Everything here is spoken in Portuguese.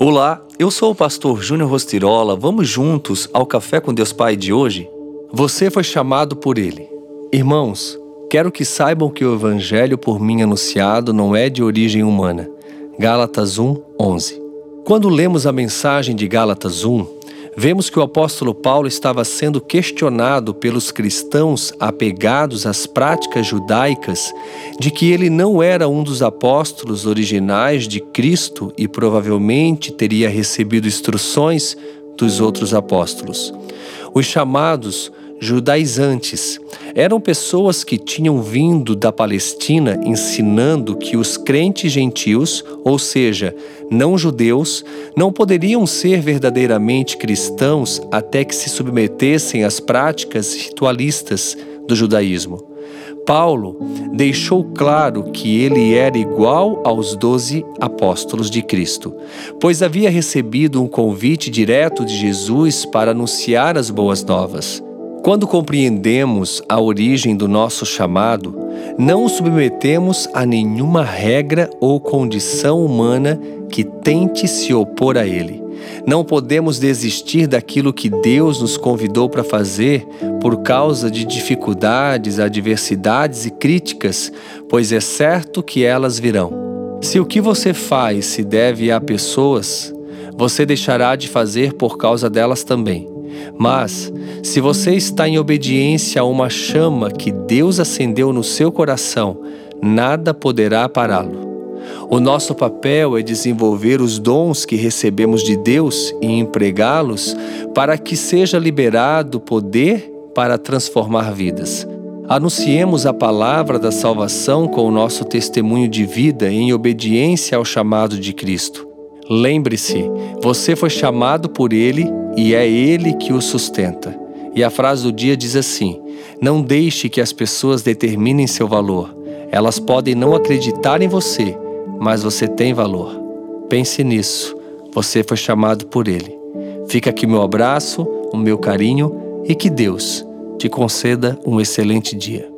Olá, eu sou o pastor Júnior Rostirola. Vamos juntos ao Café com Deus Pai de hoje? Você foi chamado por Ele. Irmãos, quero que saibam que o Evangelho por mim anunciado não é de origem humana. Gálatas 1, 11. Quando lemos a mensagem de Gálatas 1, vemos que o apóstolo Paulo estava sendo questionado pelos cristãos apegados às práticas judaicas de que ele não era um dos apóstolos originais de Cristo e provavelmente teria recebido instruções dos outros apóstolos. Os chamados judaizantes. Eram pessoas que tinham vindo da Palestina ensinando que os crentes gentios, ou seja, não judeus, não poderiam ser verdadeiramente cristãos até que se submetessem às práticas ritualistas do judaísmo. Paulo deixou claro que ele era igual aos doze apóstolos de Cristo, pois havia recebido um convite direto de Jesus para anunciar as boas novas. Quando compreendemos a origem do nosso chamado, não o submetemos a nenhuma regra ou condição humana que tente se opor a ele. Não podemos desistir daquilo que Deus nos convidou para fazer por causa de dificuldades, adversidades e críticas, pois é certo que elas virão. Se o que você faz se deve a pessoas, você deixará de fazer por causa delas também. Mas, se você está em obediência a uma chama que Deus acendeu no seu coração, nada poderá pará-lo. O nosso papel é desenvolver os dons que recebemos de Deus e empregá-los para que seja liberado poder para transformar vidas. Anunciemos a palavra da salvação com o nosso testemunho de vida em obediência ao chamado de Cristo. Lembre-se, você foi chamado por Ele e é Ele que o sustenta. E a frase do dia diz assim: Não deixe que as pessoas determinem seu valor. Elas podem não acreditar em você, mas você tem valor. Pense nisso. Você foi chamado por Ele. Fica aqui meu abraço, o meu carinho e que Deus te conceda um excelente dia.